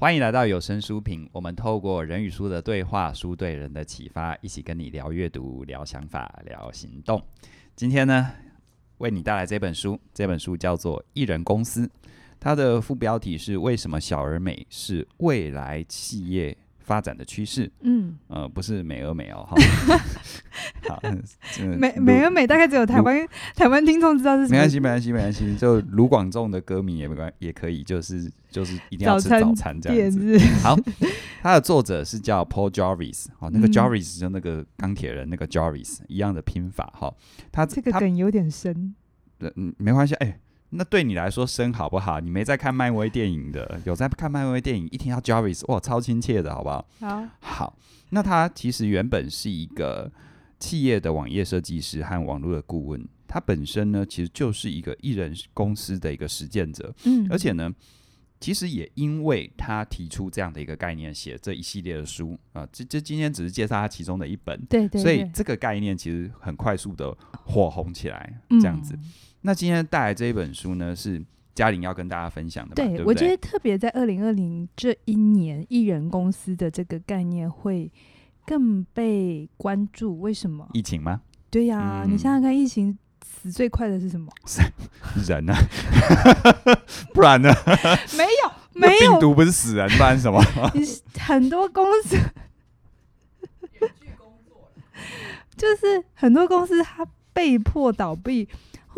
欢迎来到有声书评，我们透过人与书的对话，书对人的启发，一起跟你聊阅读、聊想法、聊行动。今天呢，为你带来这本书，这本书叫做《艺人公司》，它的副标题是“为什么小而美是未来企业”发展的趋势，嗯，呃，不是美而美哦，好，美美而美大概只有台湾台湾听众知道是什么，没关系，没关系，没关系，就卢广仲的歌迷也没关也可以，就是就是一定要吃早餐这样子。好，它的作者是叫 Paul Jarvis，哦，那个 Jarvis 就那个钢铁人那个 Jarvis 一样的拼法哈，他这个梗有点深，嗯，没关系，哎。那对你来说生好不好？你没在看漫威电影的，有在看漫威电影，一听到 Jarvis，哇，超亲切的，好不好？好，好。那他其实原本是一个企业的网页设计师和网络的顾问，他本身呢，其实就是一个艺人公司的一个实践者。嗯，而且呢，其实也因为他提出这样的一个概念，写这一系列的书啊，这这今天只是介绍他其中的一本，对，对对。所以这个概念其实很快速的火红起来，这样子。嗯那今天带来这一本书呢，是嘉玲要跟大家分享的。对，对对，我觉得特别在二零二零这一年，艺人公司的这个概念会更被关注。为什么？疫情吗？对呀、啊，嗯、你想想看，疫情死最快的是什么？人呢、啊？不然呢？没有，没有病毒不是死人，不然什么？很多公司，就是很多公司它被迫倒闭。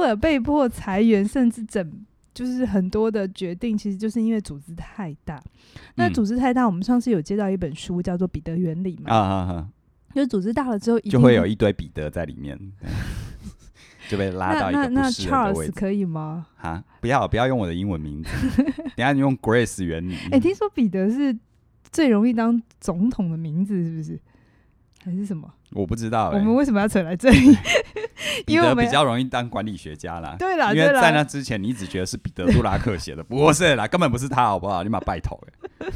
或者被迫裁员，甚至整就是很多的决定，其实就是因为组织太大。嗯、那组织太大，我们上次有接到一本书，叫做《彼得原理》嘛。啊啊啊！就组织大了之后，就会有一堆彼得在里面，就被拉到一个。那那 Charles 可以吗？啊，不要不要用我的英文名字，等下你用 Grace 原理。哎、欸，听说彼得是最容易当总统的名字，是不是？还是什么？我不知道、欸。我们为什么要扯来这里？彼得比较容易当管理学家啦。对啦，因为在那之前，你只觉得是彼得·杜拉克写的，不是啦，根本不是他，好不好？你把拜托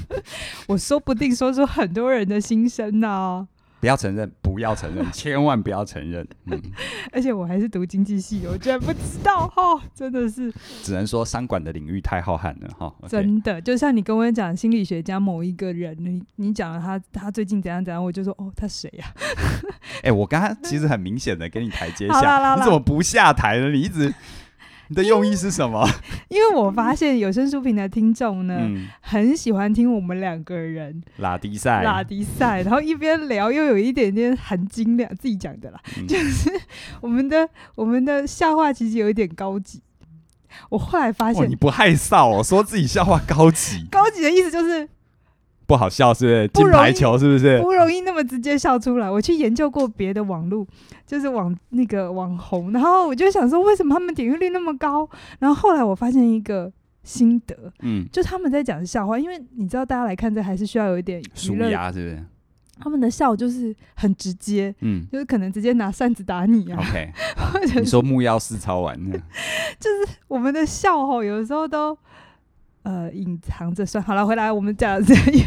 我说不定说出很多人的心声呢、啊。不要承认，不要承认，千万不要承认。嗯，而且我还是读经济系，我居然不知道哈，真的是。只能说商管的领域太浩瀚了哈。真的，就像你跟我讲心理学家某一个人，你你讲了他他最近怎样怎样，我就说哦，他谁呀？哎，我刚刚其实 很明显的给你台阶下，你怎么不下台呢？你一直。你的用意是什么？因为我发现有声书平台听众呢，嗯、很喜欢听我们两个人拉迪赛，拉迪赛，然后一边聊又有一点点含金量，自己讲的啦，嗯、就是我们的我们的笑话其实有一点高级。我后来发现，你不害臊哦，说自己笑话高级，高级的意思就是。不好笑是不是？金牌球是不是？不容易那么直接笑出来。我去研究过别的网络，就是网那个网红，然后我就想说，为什么他们点阅率那么高？然后后来我发现一个心得，嗯，就他们在讲笑话，因为你知道，大家来看这还是需要有一点舒压，是不是？他们的笑就是很直接，嗯，就是可能直接拿扇子打你啊。OK，或者你说木曜四超玩，就是我们的笑吼，有的时候都。呃，隐藏着。算好了，回来我们讲这一，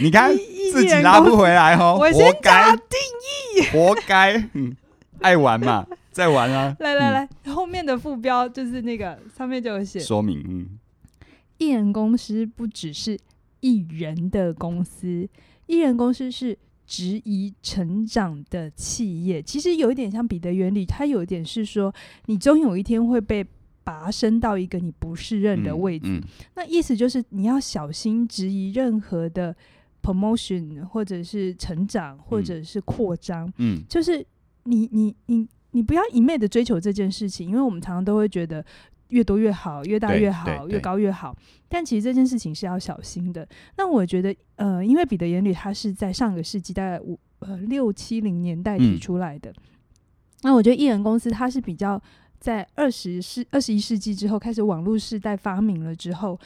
你看自己拉不回来哦，我先讲定义，活该，嗯，爱玩嘛，再玩啊，来来来，嗯、后面的副标就是那个上面就有写。说明，嗯，艺人公司不只是艺人的公司，艺人公司是质疑成长的企业，其实有一点像彼得原理，它有一点是说，你终有一天会被。拔升到一个你不适任的位置，嗯。嗯、那意思就是你要小心质疑任何的 promotion 或者是成长或者是扩张，嗯，就是你你你你不要一昧的追求这件事情，因为我们常常都会觉得越多越好，越大越好，越高越好，但其实这件事情是要小心的。那我觉得，呃，因为彼得眼里他是在上个世纪大概五呃六七零年代提出来的，嗯、那我觉得艺人公司它是比较。在二十世二十一世纪之后，开始网络时代发明了之后，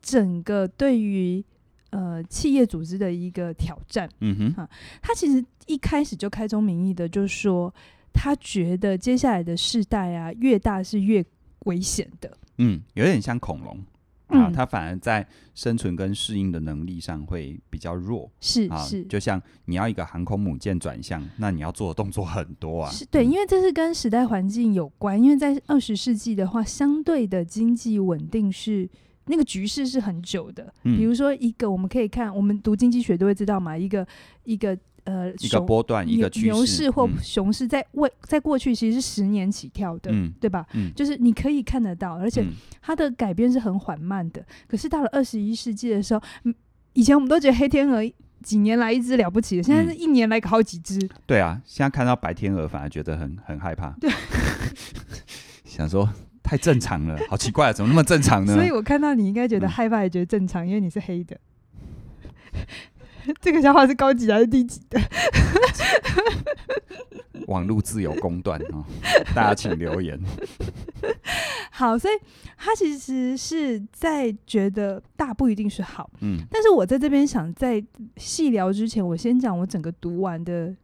整个对于呃企业组织的一个挑战。嗯哼，啊，他其实一开始就开宗明义的，就是说他觉得接下来的世代啊，越大是越危险的。嗯，有点像恐龙。啊，它反而在生存跟适应的能力上会比较弱，是啊，是，就像你要一个航空母舰转向，那你要做的动作很多啊。是对，因为这是跟时代环境有关。因为在二十世纪的话，相对的经济稳定是那个局势是很久的。嗯、比如说一个，我们可以看，我们读经济学都会知道嘛，一个一个呃，一个波段，一个牛市或熊市，在未在过去其实是十年起跳的，嗯、对吧？嗯、就是你可以看得到，而且它的改变是很缓慢的。可是到了二十一世纪的时候，以前我们都觉得黑天鹅几年来一只了不起的，现在是一年来个好几只、嗯。对啊，现在看到白天鹅反而觉得很很害怕。对，想说太正常了，好奇怪，怎么那么正常呢？所以我看到你应该觉得害怕，也觉得正常，嗯、因为你是黑的。这个笑话是高级还是低级的？网络自有公断哦，大家请留言。好，所以他其实是在觉得大不一定是好，嗯，但是我在这边想在细聊之前，我先讲我整个读完的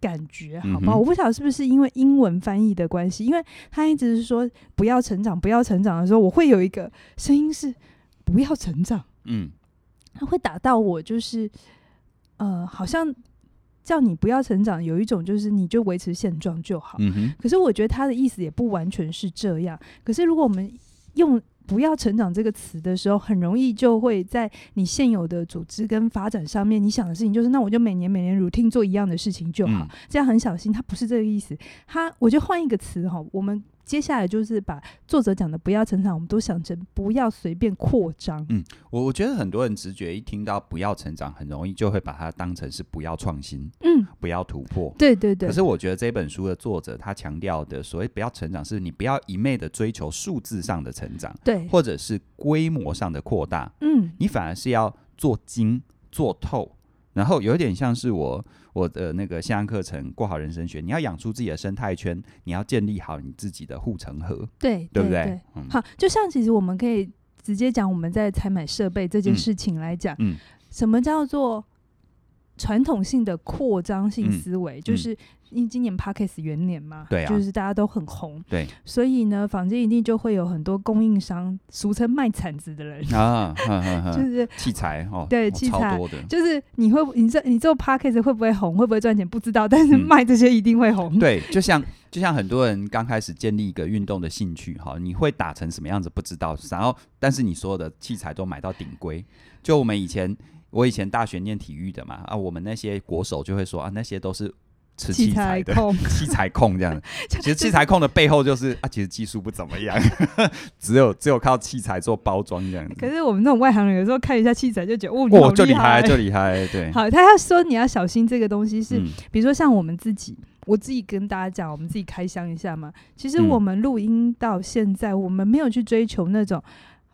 感觉，好不好？嗯、我不晓得是不是因为英文翻译的关系，因为他一直是说不要成长，不要成长的时候，我会有一个声音是不要成长，嗯，他会打到我，就是。呃，好像叫你不要成长，有一种就是你就维持现状就好。可是我觉得他的意思也不完全是这样。可是如果我们用“不要成长”这个词的时候，很容易就会在你现有的组织跟发展上面，你想的事情就是，那我就每年每年 routine 做一样的事情就好，嗯、这样很小心。他不是这个意思。他，我就换一个词哈，我们。接下来就是把作者讲的“不要成长”，我们都想成不要随便扩张。嗯，我我觉得很多人直觉一听到“不要成长”，很容易就会把它当成是不要创新，嗯，不要突破。对对对。可是我觉得这本书的作者他强调的所谓“不要成长”，是你不要一昧的追求数字上的成长，对，或者是规模上的扩大，嗯，你反而是要做精做透。然后有点像是我我的那个线上课程过好人生学，你要养出自己的生态圈，你要建立好你自己的护城河，对对不对？对？嗯、好，就像其实我们可以直接讲我们在采买设备这件事情来讲，嗯，什么叫做传统性的扩张性思维，嗯、就是。因为今年 Podcast 元年嘛，对啊，就是大家都很红，对，所以呢，坊间一定就会有很多供应商，俗称卖铲子的人啊，呵呵呵就是器材哦，对，哦、器材超多的，就是你会，你这你做 Parkes 会不会红，会不会赚钱不知道，但是卖这些一定会红。嗯、对，就像就像很多人刚开始建立一个运动的兴趣，哈，你会打成什么样子不知道，然后但是你所有的器材都买到顶规，就我们以前我以前大学念体育的嘛，啊，我们那些国手就会说啊，那些都是。吃器材的器材控，器材控这样，其实器材控的背后就是啊，其实技术不怎么样，只有只有靠器材做包装这样子。可是我们那种外行人有时候看一下器材就觉得哦，哦，就厉害，就厉害，对。好，他要说你要小心这个东西是，嗯、比如说像我们自己，我自己跟大家讲，我们自己开箱一下嘛。其实我们录音到现在，我们没有去追求那种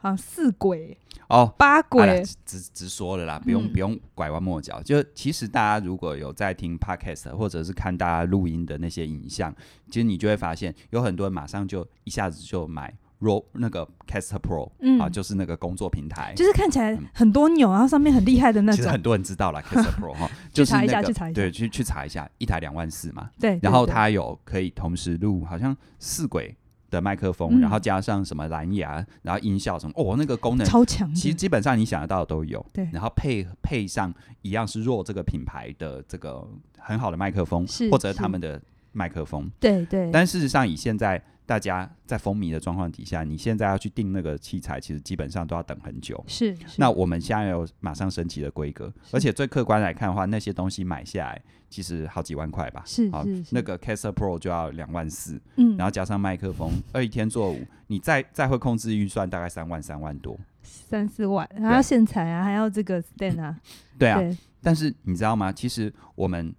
啊四轨。哦，八轨、啊、直直说了啦，不用、嗯、不用拐弯抹角。就其实大家如果有在听 podcast 或者是看大家录音的那些影像，其实你就会发现有很多人马上就一下子就买 Ro 那个 Caster Pro，嗯啊，就是那个工作平台，就是看起来很多钮，然后上面很厉害的那种。其实很多人知道了 Caster Pro 哈，去查一下，去查一下，对，去去查一下，一台两万四嘛。对，然后它有可以同时录，好像四轨。的麦克风，然后加上什么蓝牙，然后音效什么，哦，那个功能超强。其实基本上你想得到的都有。对，然后配配上一样是 Rode 这个品牌的这个很好的麦克风，是或者他们的麦克风。对对。但事实上，以现在大家在风靡的状况底下，你现在要去订那个器材，其实基本上都要等很久。是。那我们现在有马上升级的规格，而且最客观来看的话，那些东西买下来。其实好几万块吧，是好，那个 Caster Pro 就要两万四，嗯，然后加上麦克风，二一天做五，你再再会控制预算，大概三万三万多，三四万，还要线材啊，还要这个 stand 啊，对啊，对但是你知道吗？其实我们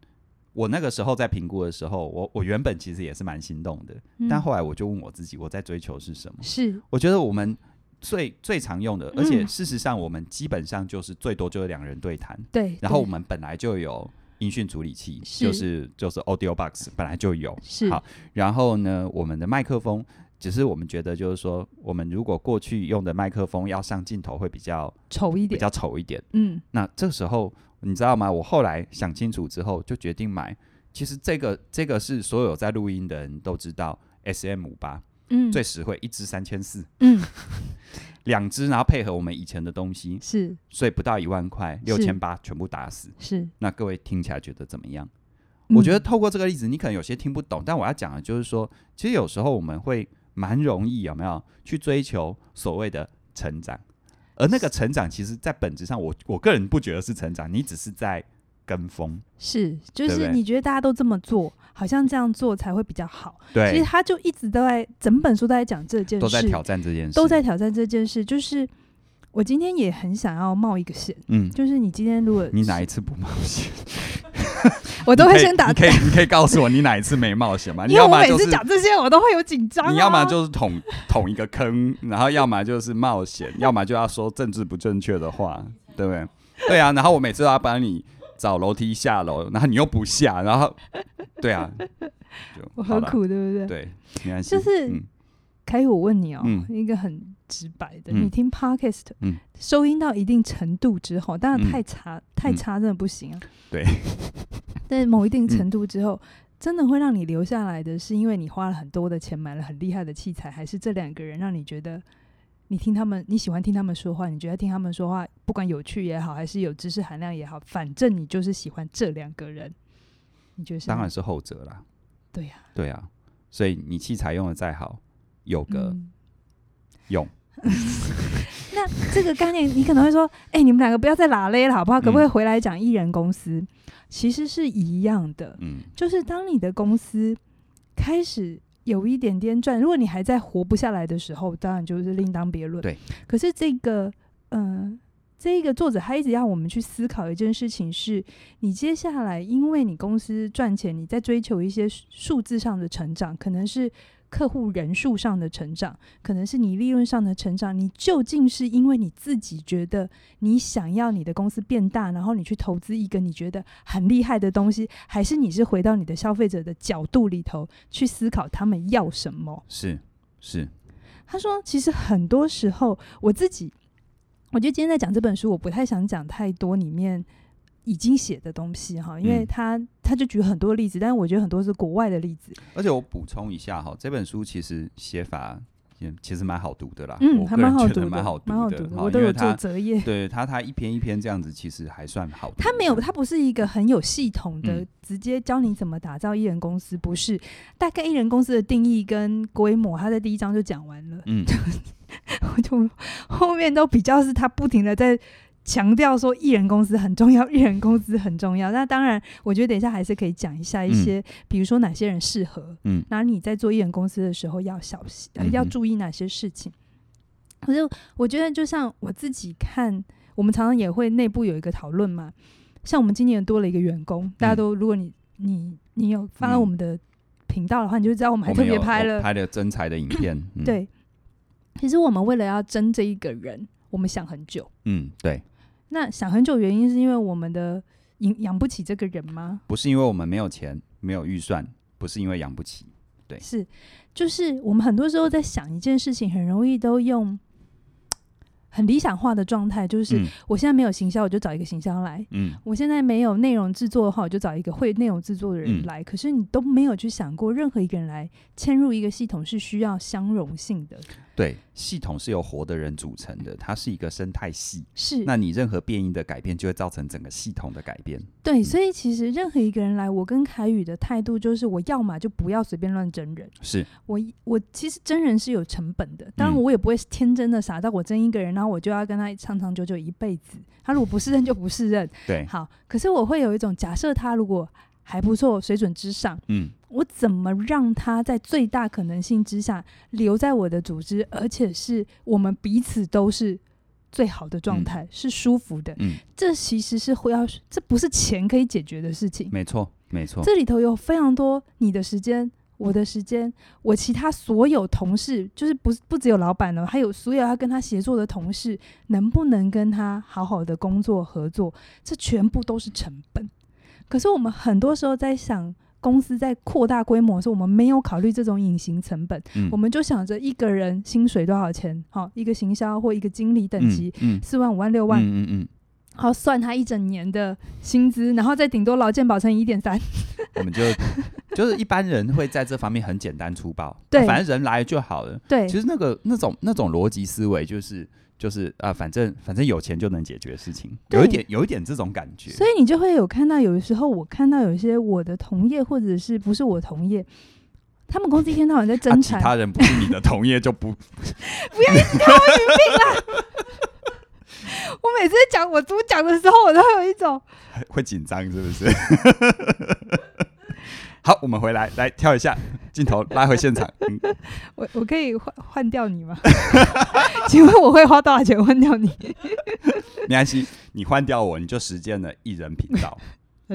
我那个时候在评估的时候，我我原本其实也是蛮心动的，嗯、但后来我就问我自己，我在追求是什么？是，我觉得我们最最常用的，而且事实上我们基本上就是最多就是两人对谈，对，然后我们本来就有。音讯处理器就是就是 Audio Box 本来就有，是好，然后呢，我们的麦克风只是我们觉得就是说，我们如果过去用的麦克风要上镜头会比较丑一点，比较丑一点，嗯，那这时候你知道吗？我后来想清楚之后就决定买，其实这个这个是所有在录音的人都知道，SM 五八。嗯，最实惠，一支三千四，嗯，两支，然后配合我们以前的东西，是，所以不到一万块，六千八全部打死，是。那各位听起来觉得怎么样？嗯、我觉得透过这个例子，你可能有些听不懂，但我要讲的就是说，其实有时候我们会蛮容易有没有去追求所谓的成长，而那个成长，其实，在本质上我，我我个人不觉得是成长，你只是在跟风。是，就是你觉得大家都这么做，好像这样做才会比较好。对，其实他就一直都在整本书都在讲这件事，都在挑战这件事，都在挑战这件事。就是我今天也很想要冒一个险，嗯，就是你今天如果你哪一次不冒险？我都会先打。你可以，你可以告诉我你哪一次没冒险吗？因为我每次讲这些，我都会有紧张。你要么就是捅捅一个坑，然后 要么就是冒险，要么就要说政治不正确的话，对不对？对啊，然后我每次都要帮你找楼梯下楼，然后你又不下，然后对啊，我很苦，对不对？对，没关系。就是，嗯、凯宇，我问你哦，嗯、一个很直白的，嗯、你听 Podcast，嗯、收音到一定程度之后，当然太差，嗯、太差真的不行啊。对。在某一定程度之后，嗯、真的会让你留下来的是，因为你花了很多的钱买了很厉害的器材，还是这两个人让你觉得你听他们，你喜欢听他们说话，你觉得听他们说话不管有趣也好，还是有知识含量也好，反正你就是喜欢这两个人。你觉得是？当然是后者啦。对呀、啊，对呀、啊，所以你器材用的再好，有个、嗯、用。那这个概念，你可能会说：“哎、欸，你们两个不要再拉勒了，好不好？可不可以回来讲艺人公司？”嗯其实是一样的，嗯，就是当你的公司开始有一点点赚，如果你还在活不下来的时候，当然就是另当别论。对，可是这个，嗯、呃，这一个作者他一直要我们去思考一件事情是：是你接下来因为你公司赚钱，你在追求一些数字上的成长，可能是。客户人数上的成长，可能是你利润上的成长。你究竟是因为你自己觉得你想要你的公司变大，然后你去投资一个你觉得很厉害的东西，还是你是回到你的消费者的角度里头去思考他们要什么？是是。他说，其实很多时候我自己，我觉得今天在讲这本书，我不太想讲太多里面。已经写的东西哈，因为他、嗯、他就举很多例子，但是我觉得很多是国外的例子。而且我补充一下哈，这本书其实写法也其实蛮好读的啦，嗯，还蛮好读的，蛮好读的，蛮好读的，我都有做择业。对他，他一篇一篇这样子，其实还算好读。他没有，他不是一个很有系统的，嗯、直接教你怎么打造艺人公司，不是。大概艺人公司的定义跟规模，他在第一章就讲完了。嗯，我 就后面都比较是他不停的在。强调说艺人公司很重要，艺人公司很重要。那当然，我觉得等一下还是可以讲一下一些，嗯、比如说哪些人适合。嗯，那你在做艺人公司的时候要小心，呃、要注意哪些事情。可是我觉得，就像我自己看，我们常常也会内部有一个讨论嘛。像我们今年多了一个员工，大家都，如果你你你有发了我们的频道的话，嗯、你就知道我们还特别拍了拍了真才的影片。嗯、对，其实我们为了要争这一个人，我们想很久。嗯，对。那想很久，原因是因为我们的养养不起这个人吗？不是因为我们没有钱，没有预算，不是因为养不起，对，是就是我们很多时候在想一件事情，很容易都用很理想化的状态，就是我现在没有行销，我就找一个行销来；嗯，我现在没有内容制作的话，我就找一个会内容制作的人来。嗯，可是你都没有去想过，任何一个人来嵌入一个系统是需要相容性的。对，系统是由活的人组成的，它是一个生态系。是，那你任何变异的改变，就会造成整个系统的改变。对，嗯、所以其实任何一个人来，我跟凯宇的态度就是，我要么就不要随便乱真人。是我，我其实真人是有成本的，当然我也不会天真的傻到我真一个人，然后我就要跟他长长久久一辈子。他如果不是认就不是认。对，好，可是我会有一种假设，他如果还不错，水准之上，嗯。我怎么让他在最大可能性之下留在我的组织，而且是我们彼此都是最好的状态，嗯、是舒服的。嗯，这其实是会要，这不是钱可以解决的事情。没错，没错。这里头有非常多你的时间，我的时间，我其他所有同事，就是不不只有老板了，还有所有要跟他协作的同事，能不能跟他好好的工作合作，这全部都是成本。可是我们很多时候在想。公司在扩大规模的时候，我们没有考虑这种隐形成本，嗯、我们就想着一个人薪水多少钱，好，一个行销或一个经理等级，嗯，四、嗯、万、五万、六万，嗯嗯嗯，好，算他一整年的薪资，然后再顶多劳健保乘以一点三，我们就就是一般人会在这方面很简单粗暴，对、啊，反正人来就好了，对，其实那个那种那种逻辑思维就是。就是啊、呃，反正反正有钱就能解决事情，对有一点有一点这种感觉。所以你就会有看到，有的时候我看到有一些我的同业，或者是不是我同业，他们公司一天到晚在争产、啊，其他人不是你的同业就不 不要一直看我语病啦。我每次讲我主讲的时候，我都有一种会紧张，是不是？好，我们回来，来跳一下 镜头，拉回现场。嗯、我我可以换换掉你吗？请问我会花多少钱换掉你？没关系，你换掉我，你就实践了艺人频道，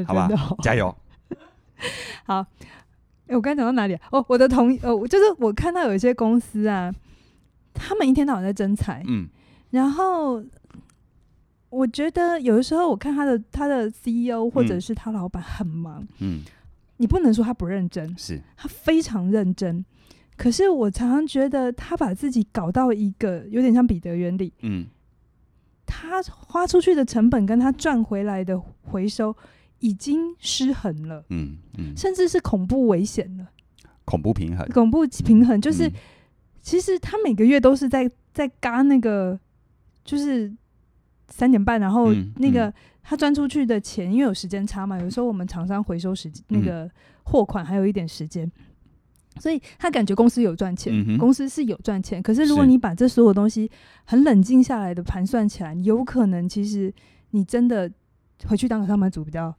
好吧？加油！好，哎、欸，我刚才讲到哪里、啊？哦，我的同哦，就是我看到有一些公司啊，他们一天到晚在争财，嗯，然后我觉得有的时候我看他的他的 CEO 或者是他老板很忙，嗯。嗯你不能说他不认真，是。他非常认真。可是我常常觉得他把自己搞到一个有点像彼得原理，嗯，他花出去的成本跟他赚回来的回收已经失衡了，嗯嗯，甚至是恐怖危险了，恐怖平衡，恐怖平衡就是，其实他每个月都是在在嘎那个，就是三点半，然后那个。他赚出去的钱，因为有时间差嘛，有时候我们厂商回收时间那个货款还有一点时间，嗯，所以他感觉公司有赚钱，嗯，公司是有赚钱。可是如果你把这所有东西很冷静下来的盘算起来，有可能其实你真的回去当个上班族比较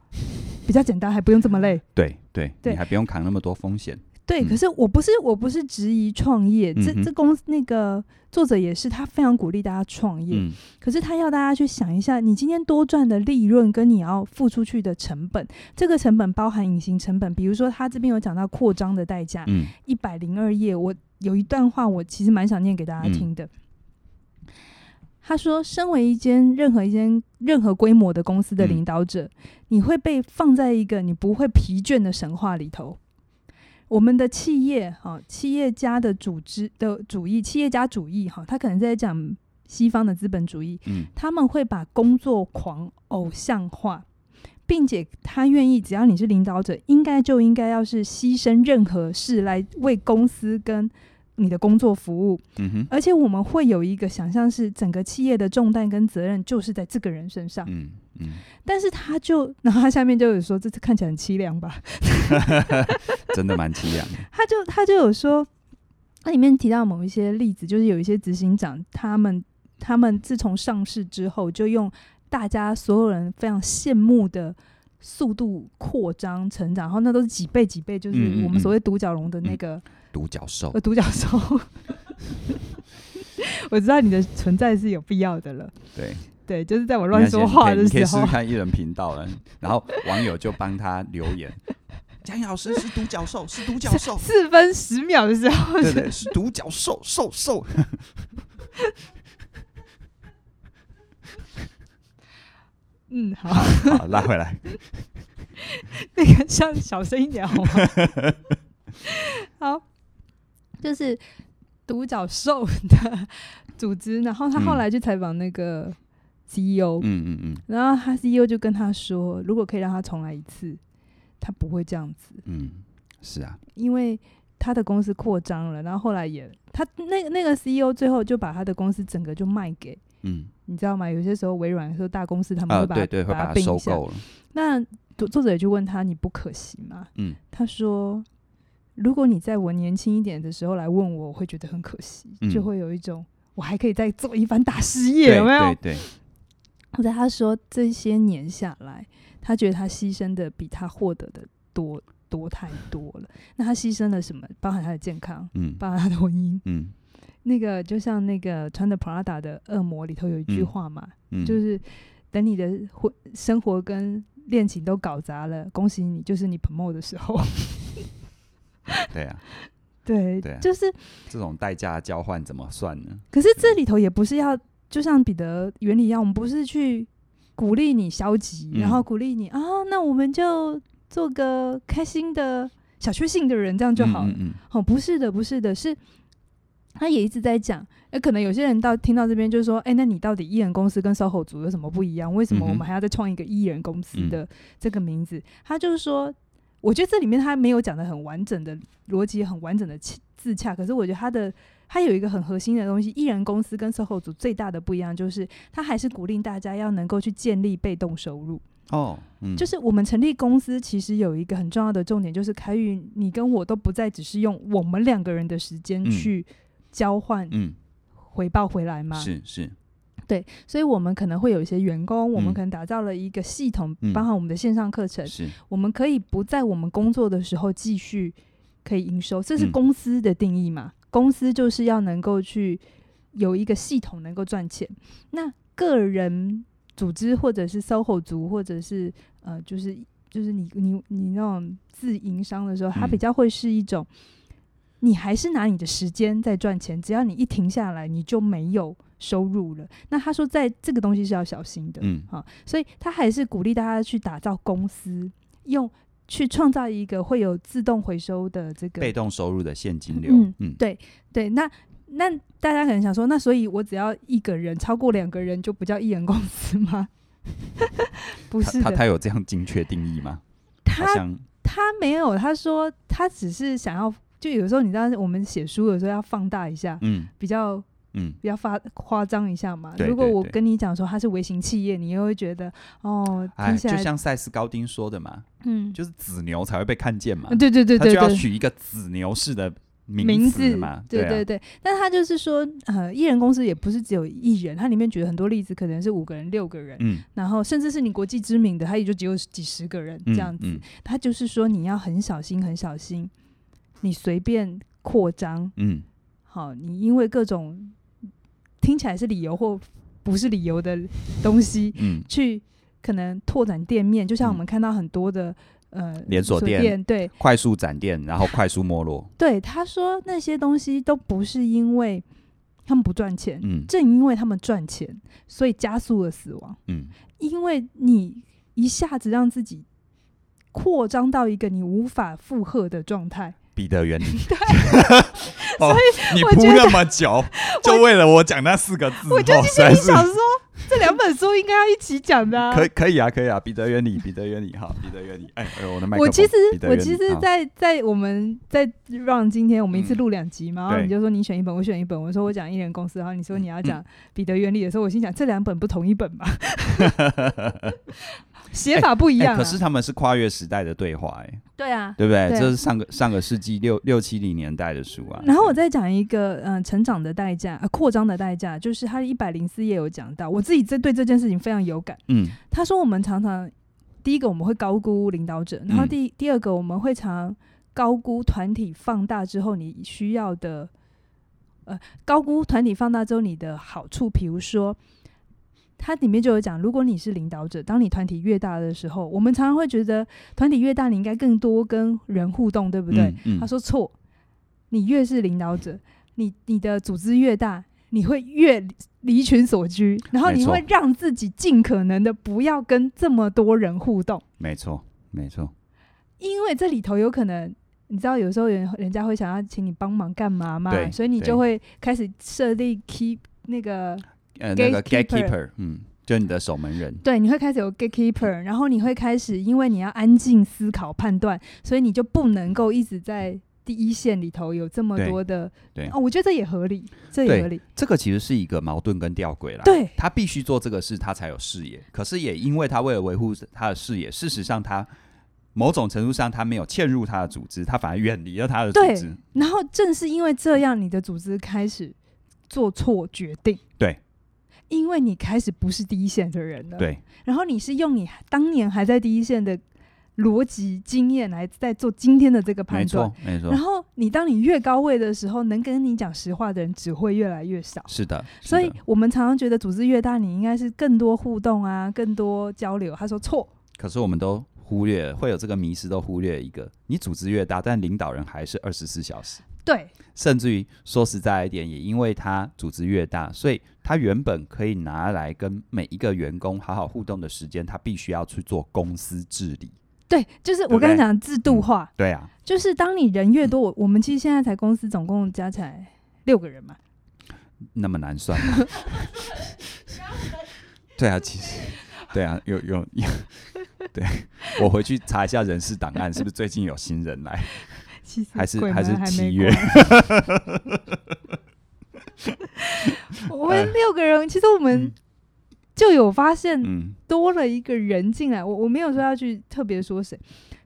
比较简单，还不用这么累。对对，对，你还不用扛那么多风险。对，可是我不是我不是质疑创业，嗯、这这公司那个作者也是，他非常鼓励大家创业，嗯，可是他要大家去想一下，你今天多赚的利润跟你要付出去的成本，这个成本包含隐形成本，比如说他这边有讲到扩张的代价，嗯，一百零二页，我有一段话，我其实蛮想念给大家听的。嗯、他说，身为一间任何一间任何规模的公司的领导者，嗯，你会被放在一个你不会疲倦的神话里头。我们的企业哈，企业家的组织的主义，企业家主义哈，他可能在讲西方的资本主义，嗯，他们会把工作狂偶像化，并且他愿意，只要你是领导者，应该就应该要是牺牲任何事来为公司跟你的工作服务，嗯哼，而且我们会有一个想象是，整个企业的重担跟责任就是在这个人身上，嗯嗯，但是他就，然后他下面就有说，这次看起来很凄凉吧，真的蛮凄凉的。他就他就有说，那里面提到某一些例子，就是有一些执行长，他们他们自从上市之后，就用大家所有人非常羡慕的速度扩张成长，然后那都是几倍几倍，就是我们所谓独角龙的那个。独角兽，呃，独角兽，我知道你的存在是有必要的了。对，对，就是在我乱说话的时候，你可以试试看一人频道了。然后网友就帮他留言：“ 江老师是独角兽，是独角兽。”四分十秒的时候，对对，是独角兽，兽兽。嗯，好，好，拉回来。那个，像小声一点好吗？好。就是独角兽的组织，然后他后来去采访那个 CEO，嗯嗯嗯，然后他 CEO 就跟他说，如果可以让他重来一次，他不会这样子。嗯，是啊，因为他的公司扩张了，然后后来也他那个那个 CEO 最后就把他的公司整个就卖给，嗯，你知道吗？有些时候微软说大公司他们会把对对把它收购了。那作作者也就问他，你不可惜吗？嗯，他说。如果你在我年轻一点的时候来问我，我会觉得很可惜，嗯、就会有一种我还可以再做一番大事业，有没有？对，对，后来他说这些年下来，他觉得他牺牲的比他获得的多多太多了。那他牺牲了什么？包含他的健康，嗯，包含他的婚姻，嗯，那个就像那个穿的 Prada 的恶魔里头有一句话嘛，嗯嗯、就是等你的婚生活跟恋情都搞砸了，恭喜你，就是你 promote 的时候。对啊，对，对啊，就是这种代价交换怎么算呢？可是这里头也不是要，就像彼得原理一样，我们不是去鼓励你消极，嗯、然后鼓励你啊，那我们就做个开心的小确幸的人，这样就好了。嗯哦，不是的，不是的，是他也一直在讲。那可能有些人到听到这边就是说，哎，那你到底艺人公司跟 SOHO 族有什么不一样？为什么我们还要再创一个艺人公司的这个名字？嗯、他就是说。我觉得这里面他没有讲的很完整的逻辑，很完整的自洽。可是我觉得他的他有一个很核心的东西，艺人公司跟 SOHO 族最大的不一样就是，他还是鼓励大家要能够去建立被动收入。哦，嗯，就是我们成立公司其实有一个很重要的重点，就是凯宇，你跟我都不再只是用我们两个人的时间去交换，嗯，回报回来吗？是是。对，所以我们可能会有一些员工，嗯、我们可能打造了一个系统，嗯、包含我们的线上课程，是我们可以不在我们工作的时候继续可以营收，这是公司的定义嘛？嗯、公司就是要能够去有一个系统能够赚钱。那个人组织或者是 SOHO 族，或者是呃，就是就是你你你那种自营商的时候，它比较会是一种。嗯你还是拿你的时间在赚钱，只要你一停下来，你就没有收入了。那他说，在这个东西是要小心的，嗯，好，所以他还是鼓励大家去打造公司，用去创造一个会有自动回收的这个被动收入的现金流。嗯，嗯对对。那那大家可能想说，那所以我只要一个人，超过两个人就不叫一人公司吗？不是他，他他有这样精确定义吗？他他没有，他说他只是想要。就有时候你知道，我们写书有时候要放大一下，嗯，比较，嗯，比较发夸张一下嘛。如果我跟你讲说它是微型企业，你又会觉得哦，听起来就像塞斯高丁说的嘛，嗯，就是子牛才会被看见嘛。对对对对，他就要取一个子牛式的名字嘛。对对对，但他就是说，呃，艺人公司也不是只有艺人，它里面举了很多例子，可能是五个人、六个人，嗯，然后甚至是你国际知名的，他也就只有几十个人这样子。他就是说，你要很小心，很小心。你随便扩张，嗯，好，你因为各种听起来是理由或不是理由的东西，嗯，去可能拓展店面，就像我们看到很多的、嗯、呃连锁店，店，对，快速展店，然后快速没落。对，他说那些东西都不是因为他们不赚钱，嗯，正因为他们赚钱，所以加速了死亡，嗯，因为你一下子让自己扩张到一个你无法负荷的状态。彼得原理，对，所以你铺那么久，就为了我讲那四个字。我就心里想说，这两本书应该要一起讲的。可 可以啊，可以啊，彼得原理，彼得原理，哈，彼得原理。哎，我的麦克风。我其实，我其实，在在我们在让今天我们一次录两集嘛，然后你就说你选一本，我选一本。我说我讲一人公司，然后你说你要讲彼得原理的时候，我心想这两本不同一本吧？写法不一样，可是他们是跨越时代的对话，哎。对啊，对不对？这是上个上个世纪六六七零年代的书啊。然后我再讲一个，嗯、呃，成长的代价，呃，扩张的代价，就是他一百零四页有讲到，我自己这对这件事情非常有感。嗯，他说我们常常第一个我们会高估领导者，然后第、嗯、第二个我们会常高估团体放大之后你需要的，呃，高估团体放大之后你的好处，比如说。它里面就有讲，如果你是领导者，当你团体越大的时候，我们常常会觉得团体越大，你应该更多跟人互动，对不对？嗯嗯、他说错，你越是领导者，你你的组织越大，你会越离群所居，然后你会让自己尽可能的不要跟这么多人互动。没错，没错，因为这里头有可能，你知道，有时候人人家会想要请你帮忙干嘛嘛，所以你就会开始设立 keep 那个。呃，那个 gatekeeper，嗯，就你的守门人。对，你会开始有 gatekeeper，然后你会开始，因为你要安静思考判断，所以你就不能够一直在第一线里头有这么多的。对，对哦，我觉得这也合理，这也合理。这个其实是一个矛盾跟吊诡啦。对，他必须做这个事，他才有视野。可是也因为他为了维护他的视野，事实上他某种程度上他没有嵌入他的组织，他反而远离了他的组织。然后正是因为这样，你的组织开始做错决定。对。因为你开始不是第一线的人了，对，然后你是用你当年还在第一线的逻辑经验来在做今天的这个判断，没错，没错。然后你当你越高位的时候，能跟你讲实话的人只会越来越少。是的，是的。所以我们常常觉得组织越大，你应该是更多互动啊，更多交流。他说错，可是我们都忽略，会有这个迷失，都忽略一个：你组织越大，但领导人还是二十四小时。对，甚至于说实在一点，也因为他组织越大，所以他原本可以拿来跟每一个员工好好互动的时间，他必须要去做公司治理。对，就是我刚才讲的制度化。嗯、对啊，就是当你人越多，我我们其实现在才公司总共加起来六个人嘛，那么难算吗？对啊，其实对啊，有有有，对，我回去查一下人事档案，是不是最近有新人来？还是还是七月，我们六个人，其实我们就有发现多了一个人进来。我我没有说要去特别说谁，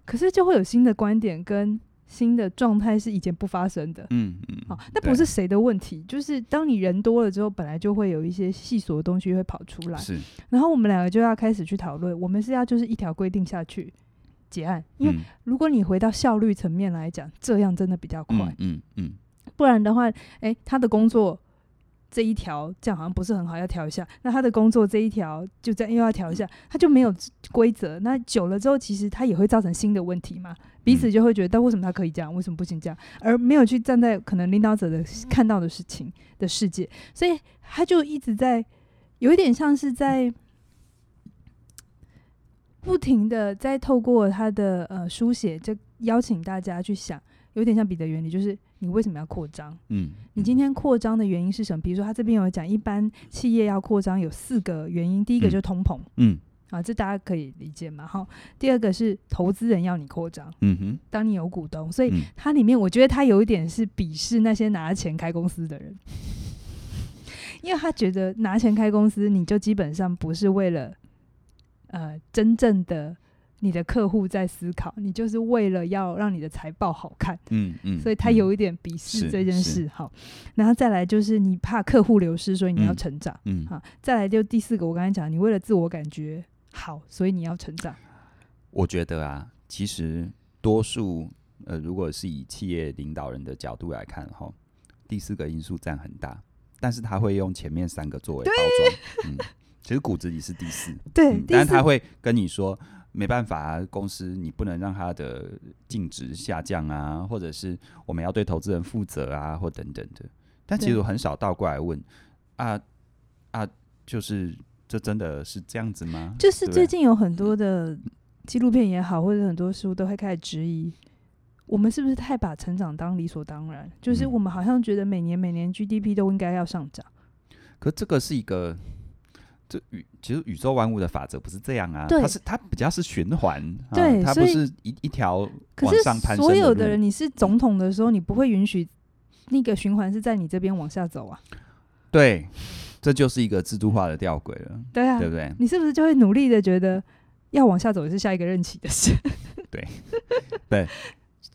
可是就会有新的观点跟新的状态是以前不发生的。嗯嗯，好，那不是谁的问题，就是当你人多了之后，本来就会有一些细琐的东西会跑出来。是，然后我们两个就要开始去讨论，我们是要就是一条规定下去结案，因为如果你回到效率层面来讲，这样真的比较快。嗯嗯，嗯，不然的话，诶，他的工作。这一条这样好像不是很好，要调一下。那他的工作这一条就这样又要调一下，他就没有规则。那久了之后，其实他也会造成新的问题嘛。彼此就会觉得，但为什么他可以这样，为什么不行这样？而没有去站在可能领导者的看到的事情的世界，所以他就一直在有一点像是在不停的在透过他的呃书写，就邀请大家去想，有点像彼得原理，就是。你为什么要扩张？嗯，你今天扩张的原因是什么？比如说，他这边有讲，一般企业要扩张有四个原因，第一个就是通膨，嗯，啊，这大家可以理解嘛。哈，第二个是投资人要你扩张，嗯哼，当你有股东，所以它里面我觉得他有一点是鄙视那些拿钱开公司的人，因为他觉得拿钱开公司，你就基本上不是为了呃真正的。你的客户在思考，你就是为了要让你的财报好看，嗯嗯，所以他有一点鄙视这件事。好，然后再来就是你怕客户流失，所以你要成长，嗯，好，再来就第四个，我刚才讲，你为了自我感觉好，所以你要成长。我觉得啊，其实多数呃，如果是以企业领导人的角度来看，哈，第四个因素占很大，但是他会用前面三个作为包装，嗯，其实骨子里是第四，对，嗯，但是他会跟你说。没办法啊，公司你不能让它的净值下降啊，或者是我们要对投资人负责啊，或等等的。但其实我很少倒过来问啊啊，就是这真的是这样子吗？就是最近有很多的纪录片也好，或者很多书都会开始质疑，我们是不是太把成长当理所当然？就是我们好像觉得每年每年 GDP 都应该要上涨。嗯。可这个是一个。这宇其实宇宙万物的法则不是这样啊，它是它比较是循环，对，啊、它不是一一条往上攀升的。所有的人，你是总统的时候，你不会允许那个循环是在你这边往下走啊？对，这就是一个制度化的吊诡了。对啊，对不对？你是不是就会努力的觉得要往下走也是下一个任期的事？对，对。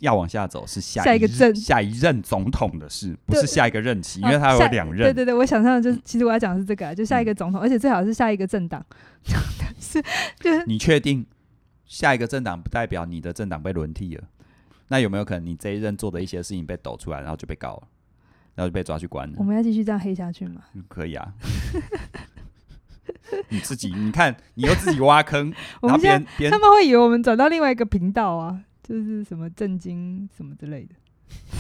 要往下走是下一，下一个任下一任总统的事，不是下一个任期，因为他有两任。对对对，我想象的就是，其实我要讲的是这个，就下一个总统，嗯、而且最好是下一个政党。是，就是你确定下一个政党不代表你的政党被轮替了？那有没有可能你这一任做的一些事情被抖出来，然后就被告了，然后就被抓去关了？我们要继续这样黑下去吗？可以啊。你自己，你看，你又自己挖坑，我们现在他们会以为我们转到另外一个频道啊。就是什么震惊什么之类的，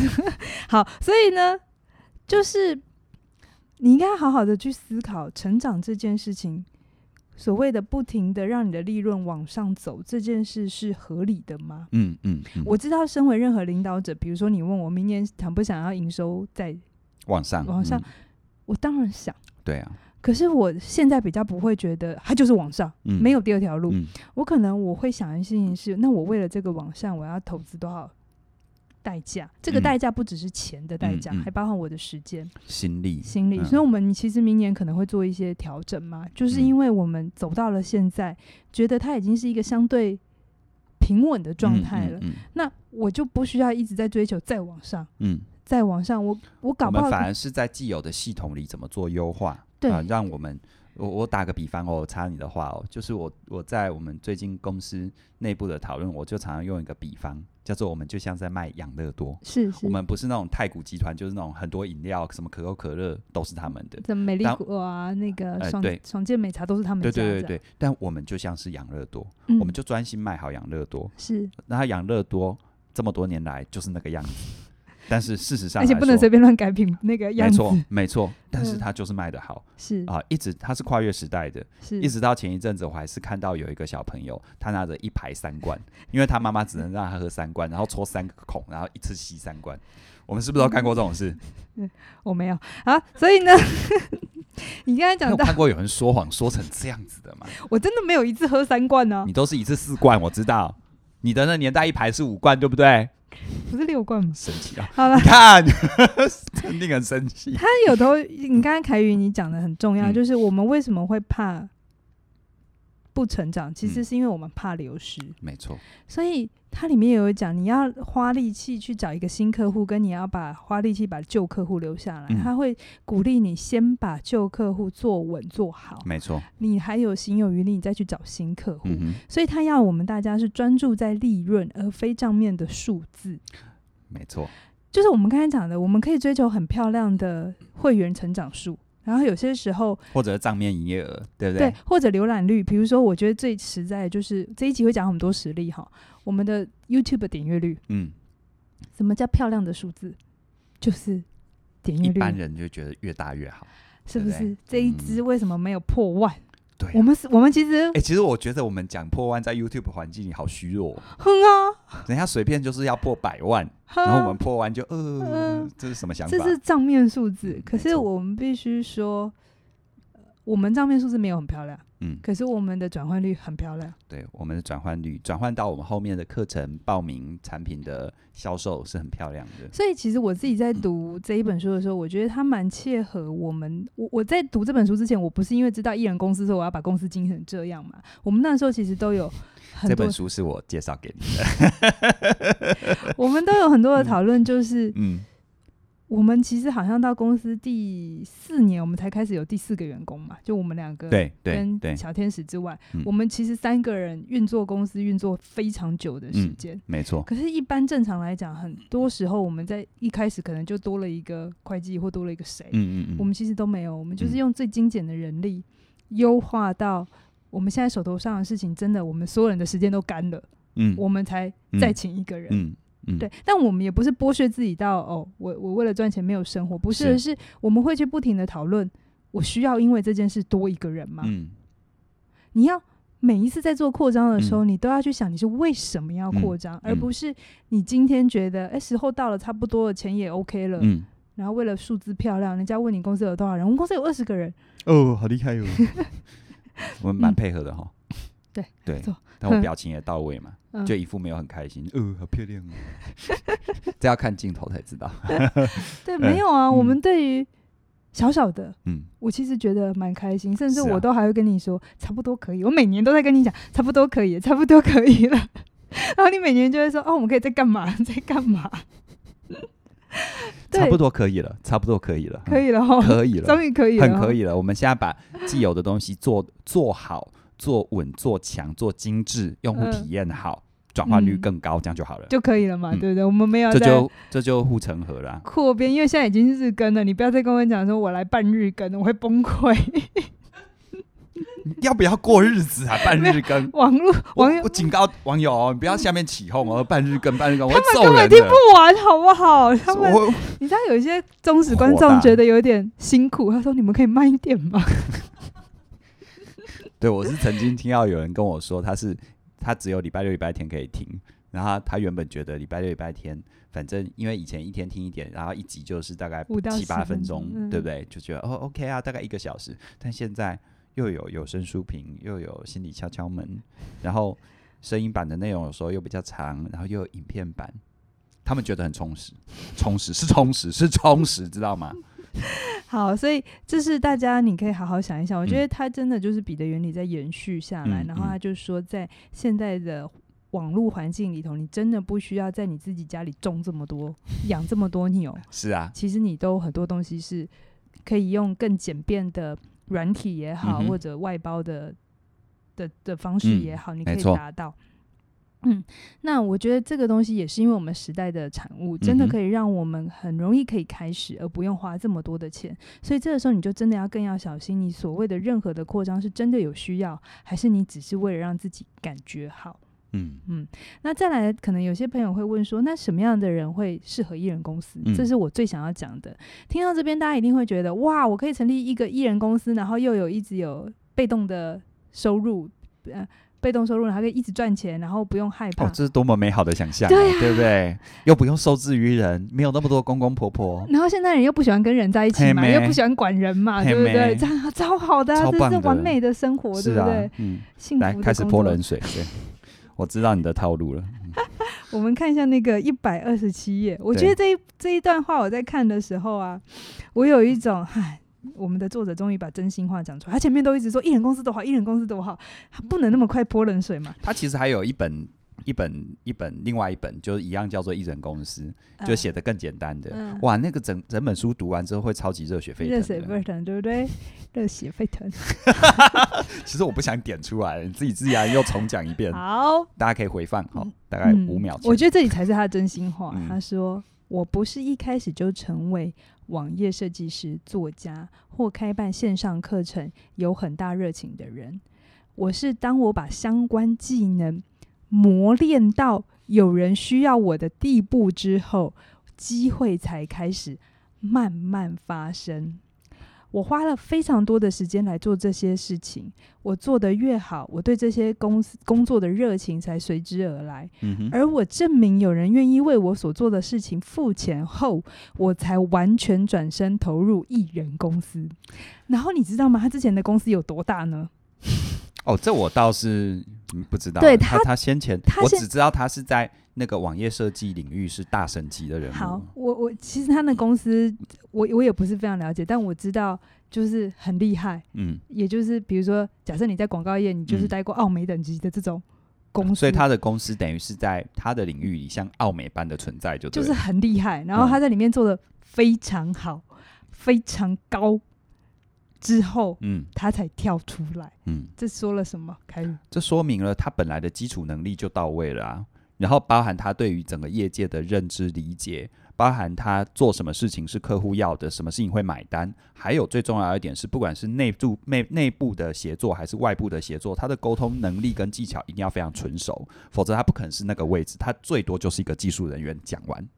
好，所以呢，就是你应该好好的去思考成长这件事情。所谓的不停的让你的利润往上走这件事是合理的吗？嗯嗯，嗯，我知道，身为任何领导者，比如说你问我明年想不想要营收再往上，往上，嗯，我当然想。对啊。可是我现在比较不会觉得它就是往上，嗯、没有第二条路、嗯。我可能我会想的事情是，那我为了这个往上，我要投资多少代价？这个代价不只是钱的代价、嗯，还包含我的时间、心力、心力。所以，我们其实明年可能会做一些调整嘛，就是因为我们走到了现在，觉得它已经是一个相对平稳的状态了。那我就不需要一直在追求再往上，嗯，再往上，我我搞不好反而是在既有的系统里怎么做优化。对啊，让我们我我打个比方哦，我插你的话哦，就是我我在我们最近公司内部的讨论，我就常常用一个比方，叫做我们就像在卖养乐多，是是，我们不是那种太古集团，就是那种很多饮料，什么可口可乐都是他们的，什么美丽果啊，那个爽、呃、爽健美茶都是他们的，对对对对，但我们就像是养乐多、嗯，我们就专心卖好养乐多，是，那养乐多这么多年来就是那个样子。但是事实上，而且不能随便乱改品那个样子。没错，没错。但是它就是卖的好，是啊，一直它是跨越时代的，是。一直到前一阵子，我还是看到有一个小朋友，他拿着一排三罐，因为他妈妈只能让他喝三罐，然后戳三个孔，然后一次吸三罐。我们是不是都干过这种事？嗯，我没有啊。所以呢，你刚才讲到，看过有人说谎说成这样子的吗？我真的没有一次喝三罐呢、啊。你都是一次四罐，我知道。你的那年代一排是五罐，对不对？不是六罐吗？生气啊！好了，你看，肯定很生气。他有头，你刚才凯宇你讲的很重要、嗯，就是我们为什么会怕不成长，其实是因为我们怕流失。嗯、没错。所以它里面也有讲，你要花力气去找一个新客户，跟你要把花力气把旧客户留下来。嗯、他会鼓励你先把旧客户做稳做好。没错。你还有心有余力，你再去找新客户。嗯、所以他要我们大家是专注在利润，而非账面的数字。没错。就是我们刚才讲的，我们可以追求很漂亮的会员成长数。然后有些时候，或者账面营业额，对不对？对，或者浏览率。比如说，我觉得最实在的就是这一集会讲很多实例哈。我们的 YouTube 点阅率，嗯，什么叫漂亮的数字？就是点阅率。一般人就觉得越大越好，是不是？这一支为什么没有破万？嗯对、啊，我们是，我们其实，哎、欸，其实我觉得我们讲破万在 YouTube 环境里好虚弱，哼啊，人家随便就是要破百万，然后我们破万就呃，呃，这是什么想法？这是账面数字，可是我们必须说，我们账面数字没有很漂亮。嗯，可是我们的转换率很漂亮。对，我们的转换率转换到我们后面的课程报名产品的销售是很漂亮的。所以其实我自己在读这一本书的时候，嗯、我觉得它蛮切合我们。我我在读这本书之前，我不是因为知道艺人公司说我要把公司经营成这样嘛。我们那时候其实都有。这本书是我介绍给你的。我们都有很多的讨论，就是嗯。嗯我们其实好像到公司第四年，我们才开始有第四个员工嘛，就我们两个跟小天使之外，我们其实三个人运作公司运作非常久的时间，嗯，没错。可是，一般正常来讲，很多时候我们在一开始可能就多了一个会计或多了一个谁，嗯嗯嗯，我们其实都没有，我们就是用最精简的人力优化到我们现在手头上的事情，真的我们所有人的时间都干了，嗯，我们才再请一个人，嗯。嗯嗯、对，但我们也不是剥削自己到哦，我我为了赚钱没有生活，不是，是，是我们会去不停的讨论，我需要因为这件事多一个人吗？嗯，你要每一次在做扩张的时候，嗯、你都要去想你是为什么要扩张，嗯、而不是你今天觉得哎时候到了，差不多了，钱也 OK 了，嗯，然后为了数字漂亮，人家问你公司有多少人，我们公司有二十个人，哦，好厉害哟、哦，我们蛮配合的哈、对对，但我表情也到位嘛。就一副没有很开心，呃，好漂亮哦，这要看镜头才知道。对，没有啊，我们对于小小的，嗯，我其实觉得蛮开心，甚至我都还会跟你说，差不多可以。我每年都在跟你讲，差不多可以，差不多可以了。然后你每年就会说，哦，我们可以在干嘛，在干嘛？差不多可以了，差不多可以了，可以了哈，可以了，终于可以了，很可以了。我们现在把既有的东西做做好。做稳、做强、做精致，用户体验好，转、呃、换率更高、嗯，这样就好了，就可以了嘛，嗯、对不对？我们没有这就这就护城河了。扩编，因为现在已经日更了，你不要再跟我讲说我来半日更，我会崩溃。要不要过日子啊？办日更，网络网友，我警告网友哦，你不要下面起哄哦，半日更，半日更，我。他们根本听不完，好不好？他们，你知道有一些忠实观众觉得有点辛苦，他说：“你们可以慢一点吗？” 对，我是曾经听到有人跟我说，他是他只有礼拜六、礼拜天可以听，然后他，原本觉得礼拜六、礼拜天，反正因为以前一天听一点，然后一集就是大概七八分钟，嗯，对不对？就觉得哦，OK 啊，大概一个小时。但现在又有有声书评，又有心理敲敲门，然后声音版的内容有时候又比较长，然后又有影片版，他们觉得很充实，充实是充实是充实，知道吗？好，所以这是大家你可以好好想一想。我觉得它真的就是彼得原理在延续下来，嗯、然后他就说，在现在的网络环境里头，你真的不需要在你自己家里种这么多、养这么多牛。是啊，其实你都很多东西是可以用更简便的软体也好，嗯、或者外包的的的方式也好，嗯、你可以达到。嗯，那我觉得这个东西也是因为我们时代的产物，真的可以让我们很容易可以开始，而不用花这么多的钱。所以这个时候你就真的要更要小心，你所谓的任何的扩张是真的有需要，还是你只是为了让自己感觉好？嗯嗯。那再来，可能有些朋友会问说，那什么样的人会适合艺人公司？这是我最想要讲的。听到这边，大家一定会觉得，哇，我可以成立一个艺人公司，然后又有一直有被动的收入，呃。被动收入，还可以一直赚钱，然后不用害怕。哦，这是多么美好的想象，对，啊、对不对？又不用受制于人，没有那么多公公婆婆。然后现在人又不喜欢跟人在一起嘛，又不喜欢管人嘛，对不对？这样超好的，啊，这是完美的生活，对不对？啊、嗯，幸福。来，开始泼冷水。对，我知道你的套路了。我们看一下那个一百二十七页，我觉得这一这一段话我在看的时候啊，我有一种，唉，我们的作者终于把真心话讲出来。他前面都一直说艺人公司多好，艺人公司多好，他不能那么快泼冷水嘛。他其实还有一本。一本一本，另外一本就是一样叫做《艺人公司》，就写的更简单的。嗯、哇，那个整整本书读完之后会超级热血沸腾，热血沸腾，对不对？热血沸腾。其实我不想点出来，你自己自然又重讲一遍。好，大家可以回放，好，大概五秒、嗯。我觉得这里才是他的真心话。嗯、他说：“我不是一开始就成为网页设计师、作家或开办线上课程有很大热情的人，我是当我把相关技能。”磨练到有人需要我的地步之后，机会才开始慢慢发生。我花了非常多的时间来做这些事情，我做得越好，我对这些公司工作的热情才随之而来。嗯。而我证明有人愿意为我所做的事情付钱后，我才完全转身投入艺人公司。然后你知道吗？他之前的公司有多大呢？哦，这我倒是不知道。对他，他先前，他我只知道他是在那个网页设计领域是大神级的人物。好，我我其实他的公司，我我也不是非常了解，但我知道就是很厉害。嗯，也就是比如说，假设你在广告业，你就是待过奥美等级的这种公司，嗯、所以他的公司等于是在他的领域里像奥美般的存在就，就就是很厉害。然后他在里面做的非常好，嗯、非常高。之后，嗯，他才跳出来，嗯，这说了什么？凯宇，这说明了他本来的基础能力就到位了啊。然后包含他对于整个业界的认知理解，包含他做什么事情是客户要的，什么事情会买单，还有最重要一点是，不管是内部内内部的协作还是外部的协作，他的沟通能力跟技巧一定要非常纯熟，否则他不可能是那个位置，他最多就是一个技术人员。讲完，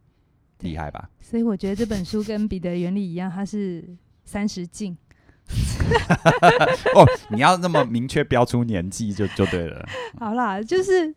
厉害吧？所以我觉得这本书跟彼得原理一样，它是三十进。哦，你要那么明确标出年纪就就对了。好啦，就是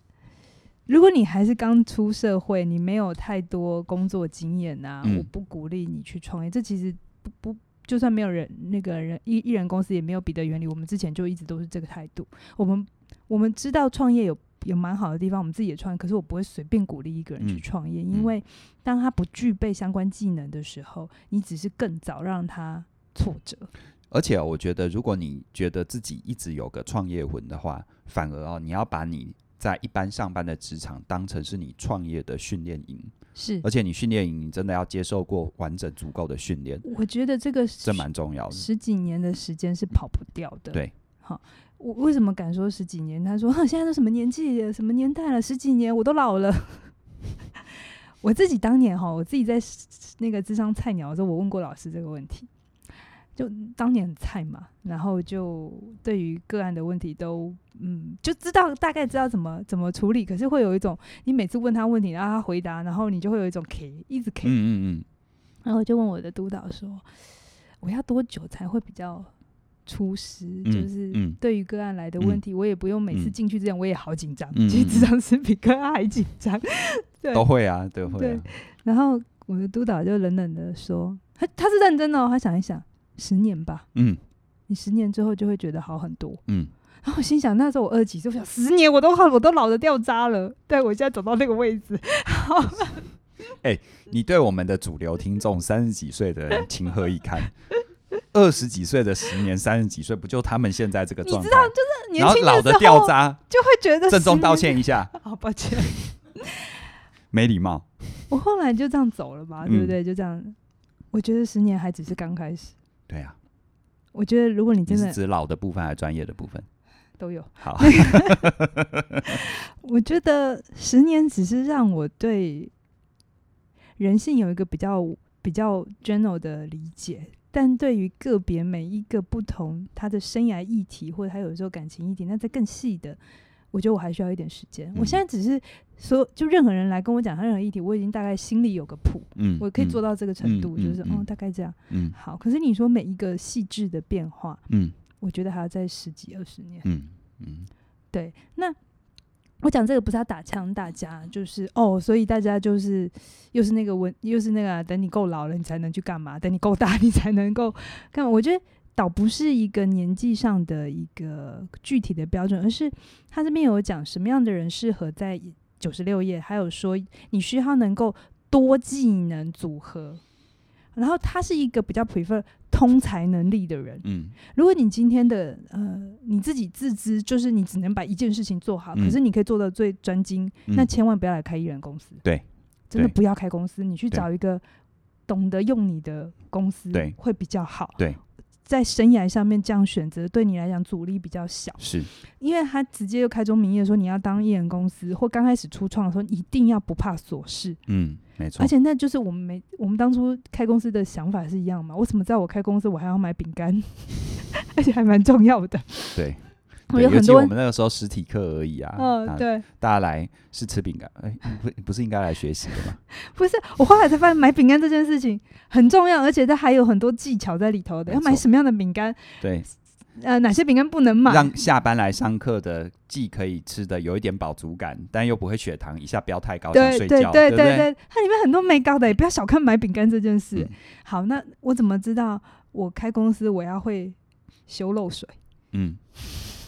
如果你还是刚出社会，你没有太多工作经验啊，嗯、我不鼓励你去创业。这其实不不，就算没有人那个人艺艺人公司也没有彼得原理，我们之前就一直都是这个态度。我们我们知道创业有有蛮好的地方，我们自己也创业，可是我不会随便鼓励一个人去创业，嗯、因为当他不具备相关技能的时候，你只是更早让他挫折。而且我觉得，如果你觉得自己一直有个创业魂的话，反而哦，你要把你在一般上班的职场当成是你创业的训练营。是，而且你训练营，你真的要接受过完整足够的训练。我觉得这个这蛮重要的。十几年的时间是跑不掉的。对，好，我为什么敢说十几年？他说，哼，现在都什么年纪，什么年代了？十几年我都老了。我自己当年哈，我自己在那个智商菜鸟的时候，我问过老师这个问题。就当年很菜嘛，然后就对于个案的问题都嗯，就知道大概知道怎么怎么处理，可是会有一种你每次问他问题，然后他回答，然后你就会有一种 K 一直 K，嗯嗯嗯，然后我就问我的督导说，我要多久才会比较出师？嗯、就是对于个案来的问题，嗯、我也不用每次进去之前我也好紧张，嗯、其实咨商是比个案还紧张，对，都会啊，都会啊。对，然后我的督导就冷冷的说，他他是认真的哦，他想一想。十年吧，嗯，你十年之后就会觉得好很多，嗯。然后我心想，那时候我二十几岁，我想十年我都好，我都老的掉渣了。对，我现在走到那个位置。好 哎、欸，你对我们的主流听众三十几岁的人情何以堪？二十几岁的十年，三十几岁不就他们现在这个状态？你知道，就是年轻老的掉渣，就会觉得郑重道歉一下。好抱歉，没礼貌。我后来就这样走了嘛，对不对？嗯、就这样，我觉得十年还只是刚开始。对呀，我觉得如果你真的指老的部分还是专业的部分都有。好，我觉得十年只是让我对人性有一个比较比较 general 的理解，但对于个别每一个不同他的生涯议题，或者他有时候感情议题，那在更细的。我觉得我还需要一点时间。嗯、我现在只是说，就任何人来跟我讲他任何议题，我已经大概心里有个谱，嗯，我可以做到这个程度，嗯、就是哦、嗯，大概这样，嗯，好。可是你说每一个细致的变化，嗯，我觉得还要再十几二十年，嗯嗯，对。那我讲这个不是要打枪大家，就是哦，所以大家就是又是那个问，又是那个、啊、等你够老了，你才能去干嘛？等你够大，你才能够干嘛？我觉得。倒不是一个年纪上的一个具体的标准，而是他这边有讲什么样的人适合在九十六页，还有说你需要能够多技能组合。然后他是一个比较 prefer 通才能力的人。嗯，如果你今天的呃你自己自知，就是你只能把一件事情做好，嗯、可是你可以做到最专精，嗯、那千万不要来开艺人公司。对，真的不要开公司，你去找一个懂得用你的公司，对，会比较好。对。在生涯上面这样选择，对你来讲阻力比较小，是因为他直接就开宗明义说，你要当艺人公司或刚开始初创的时候，一定要不怕琐事。嗯，没错。而且那就是我们没我们当初开公司的想法是一样嘛？为什么在我开公司我还要买饼干，而且还蛮重要的？对。有很多，我们那个时候实体课而已啊。嗯，对，大家来是吃饼干，哎，不，不是应该来学习的吗？不是，我后来才发现买饼干这件事情很重要，而且它还有很多技巧在里头的。要买什么样的饼干？对，呃，哪些饼干不能买？让下班来上课的既可以吃的有一点饱足感，但又不会血糖一下飙太高想睡觉，对对对对，它里面很多没高的，也不要小看买饼干这件事。好，那我怎么知道我开公司我要会修漏水？嗯。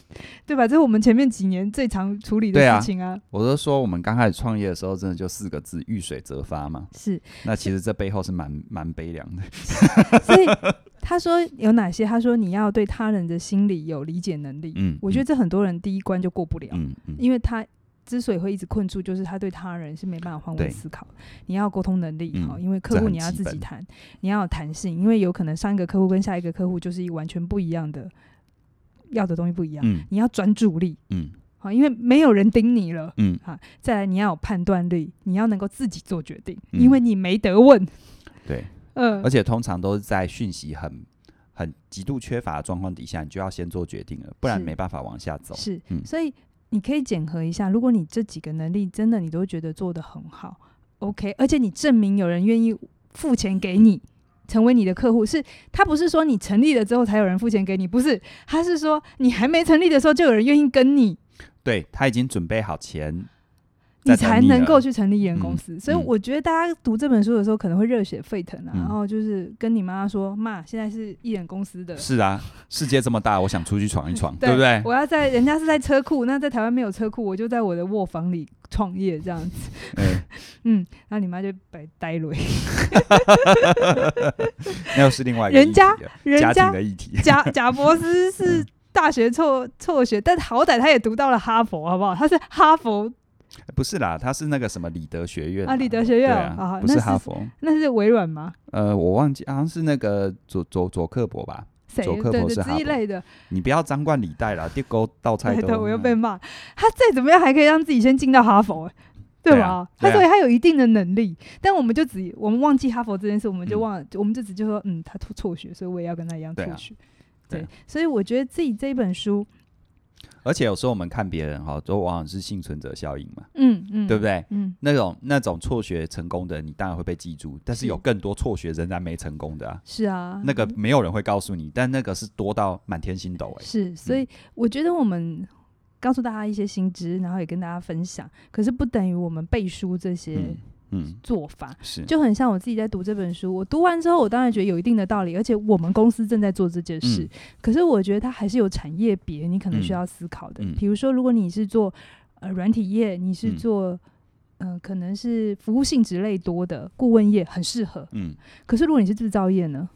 对吧？这是我们前面几年最常处理的事情啊。啊我都说，我们刚开始创业的时候，真的就四个字：遇水则发嘛。是。那其实这背后是蛮蛮悲凉的。所以他说有哪些？他说你要对他人的心理有理解能力。嗯。我觉得这很多人第一关就过不了。嗯嗯。因为他之所以会一直困住，就是他对他人是没办法换位思考。你要沟通能力好，因为客户你要自己谈，你要有弹性，因为有可能上一个客户跟下一个客户就是一完全不一样的。要的东西不一样，嗯、你要专注力，嗯，好，因为没有人盯你了，嗯，好，再来你要有判断力，你要能够自己做决定，嗯、因为你没得问，对，嗯、呃，而且通常都是在讯息很很极度缺乏的状况底下，你就要先做决定了，不然没办法往下走，是，嗯、所以你可以检核一下，如果你这几个能力真的你都觉得做得很好，OK，而且你证明有人愿意付钱给你。成为你的客户，是他不是说你成立了之后才有人付钱给你，不是，他是说你还没成立的时候就有人愿意跟你，对，他已经准备好钱。你才能够去成立艺人公司，嗯、所以我觉得大家读这本书的时候可能会热血沸腾啊，嗯、然后就是跟你妈说：“妈，现在是艺人公司的。”是啊，世界这么大，我想出去闯一闯，对，对不对？我要在人家是在车库，那在台湾没有车库，我就在我的卧房里创业这样子。欸、嗯，然后你妈就白呆了。那又是另外一个人家人家家庭的议题。贾贾博斯是大学辍辍学，但好歹他也读到了哈佛，好不好？他是哈佛。不是啦，他是那个什么里德学院啊，里德学院啊，不是哈佛，那是微软吗？呃，我忘记，好像是那个佐佐佐克伯吧？佐克伯是哈佛。你不要张冠李戴了，地沟倒菜豆。我又被骂。他再怎么样还可以让自己先进到哈佛，对吧？他所以他有一定的能力，但我们就只我们忘记哈佛这件事，我们就忘了，我们就只就说，嗯，他辍学，所以我也要跟他一样辍学。对，所以我觉得自己这一本书。而且有时候我们看别人哈，都往往是幸存者效应嘛，嗯嗯，对不对？嗯，那种那种辍学成功的，你当然会被记住。但是有更多辍学仍然没成功的啊，是啊，那个没有人会告诉你，但那个是多到满天星斗哎。是，所以我觉得我们告诉大家一些新知，然后也跟大家分享，可是不等于我们背书这些。做法是就很像我自己在读这本书。我读完之后，我当然觉得有一定的道理，而且我们公司正在做这件事。嗯、可是我觉得它还是有产业别，你可能需要思考的。比、嗯、如说，如果你是做呃软体业，你是做嗯、呃、可能是服务性质类多的顾问业，很适合。嗯。可是如果你是制造业呢？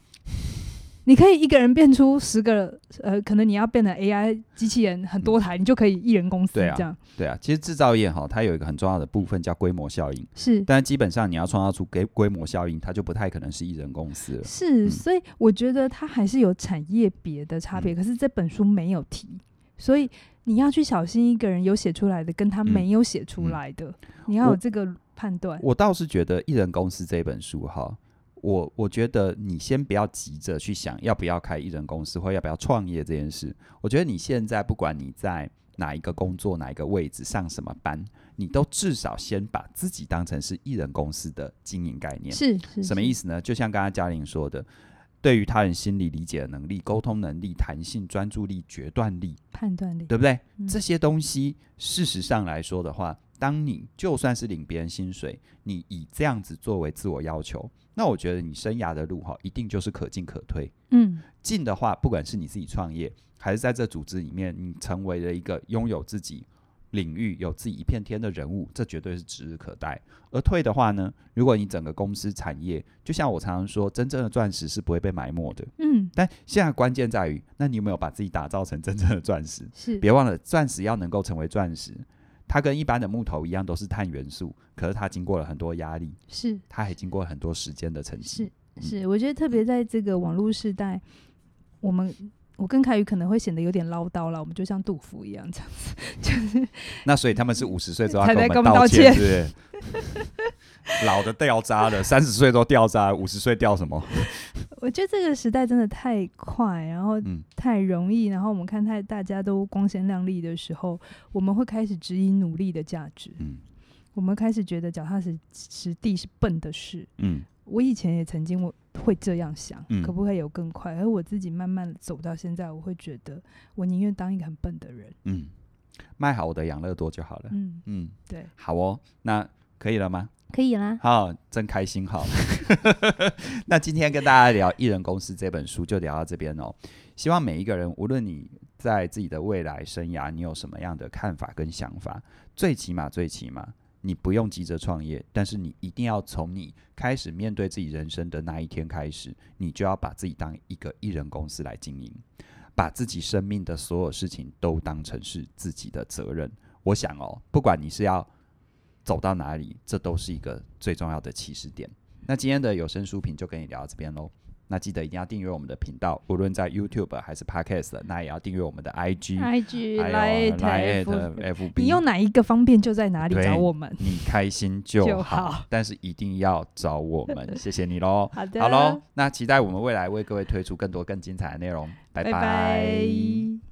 你可以一个人变出十个，呃，可能你要变成 AI 机器人很多台，嗯、你就可以一人公司这样。对啊，对啊，其实制造业哈，它有一个很重要的部分叫规模效应。是，但基本上你要创造出规规模效应，它就不太可能是一人公司了。是，嗯、所以我觉得它还是有产业别的差别。嗯、可是这本书没有提，所以你要去小心一个人有写出来的，跟他没有写出来的，你要有这个判断。我倒是觉得《一人公司》这本书哈。我我觉得你先不要急着去想要不要开艺人公司或要不要创业这件事。我觉得你现在不管你在哪一个工作、哪一个位置、上什么班，你都至少先把自己当成是艺人公司的经营概念。是，是什么意思呢？就像刚刚嘉玲说的，对于他人心理理解的能力、沟通能力、弹性、专注力、决断力、判断力，对不对？嗯、这些东西，事实上来说的话，当你就算是领别人薪水，你以这样子作为自我要求。那我觉得你生涯的路哈，一定就是可进可退。嗯，进的话，不管是你自己创业，还是在这组织里面，你成为了一个拥有自己领域有自己一片天的人物，这绝对是指日可待。而退的话呢，如果你整个公司产业，就像我常常说，真正的钻石是不会被埋没的。嗯，但现在关键在于，那你有没有把自己打造成真正的钻石？是，别忘了，钻石要能够成为钻石，它跟一般的木头一样，都是碳元素，可是它经过了很多压力，是，它还经过了很多时间的沉积。是是，我觉得特别在这个网络时代，我们。我跟凯宇可能会显得有点唠叨了，我们就像杜甫一样这样子，就是那所以他们是五十岁之后才跟我们道歉，是？老的掉渣了，三十岁都掉渣，五十岁掉什么？我觉得这个时代真的太快，然后太容易，然后我们看太大家都光鲜亮丽的时候，我们会开始质疑努力的价值。嗯，我们开始觉得脚踏实实地是笨的事。嗯。我以前也曾经我会这样想，嗯、可不可以有更快？而我自己慢慢走到现在，我会觉得我宁愿当一个很笨的人。嗯，卖好我的养乐多就好了。嗯嗯，对，好哦，那可以了吗？可以啦。好，真开心。好，那今天跟大家聊《艺人公司》这本书就聊到这边哦。希望每一个人，无论你在自己的未来生涯，你有什么样的看法跟想法，最起码，最起码。你不用急着创业，但是你一定要从你开始面对自己人生的那一天开始，你就要把自己当一个艺人公司来经营，把自己生命的所有事情都当成是自己的责任。我想哦，不管你是要走到哪里，这都是一个最重要的起始点。那今天的有声书评就跟你聊到这边喽。那记得一定要订阅我们的频道，无论在 YouTube 还是 Podcast，那也要订阅我们的 IG、IG 来 FB。你用哪一个方便就在哪里找我们，你开心就好，就好，但是一定要找我们，谢谢你喽。好的，好喽，那期待我们未来为各位推出更多更精彩的内容，拜拜。拜拜。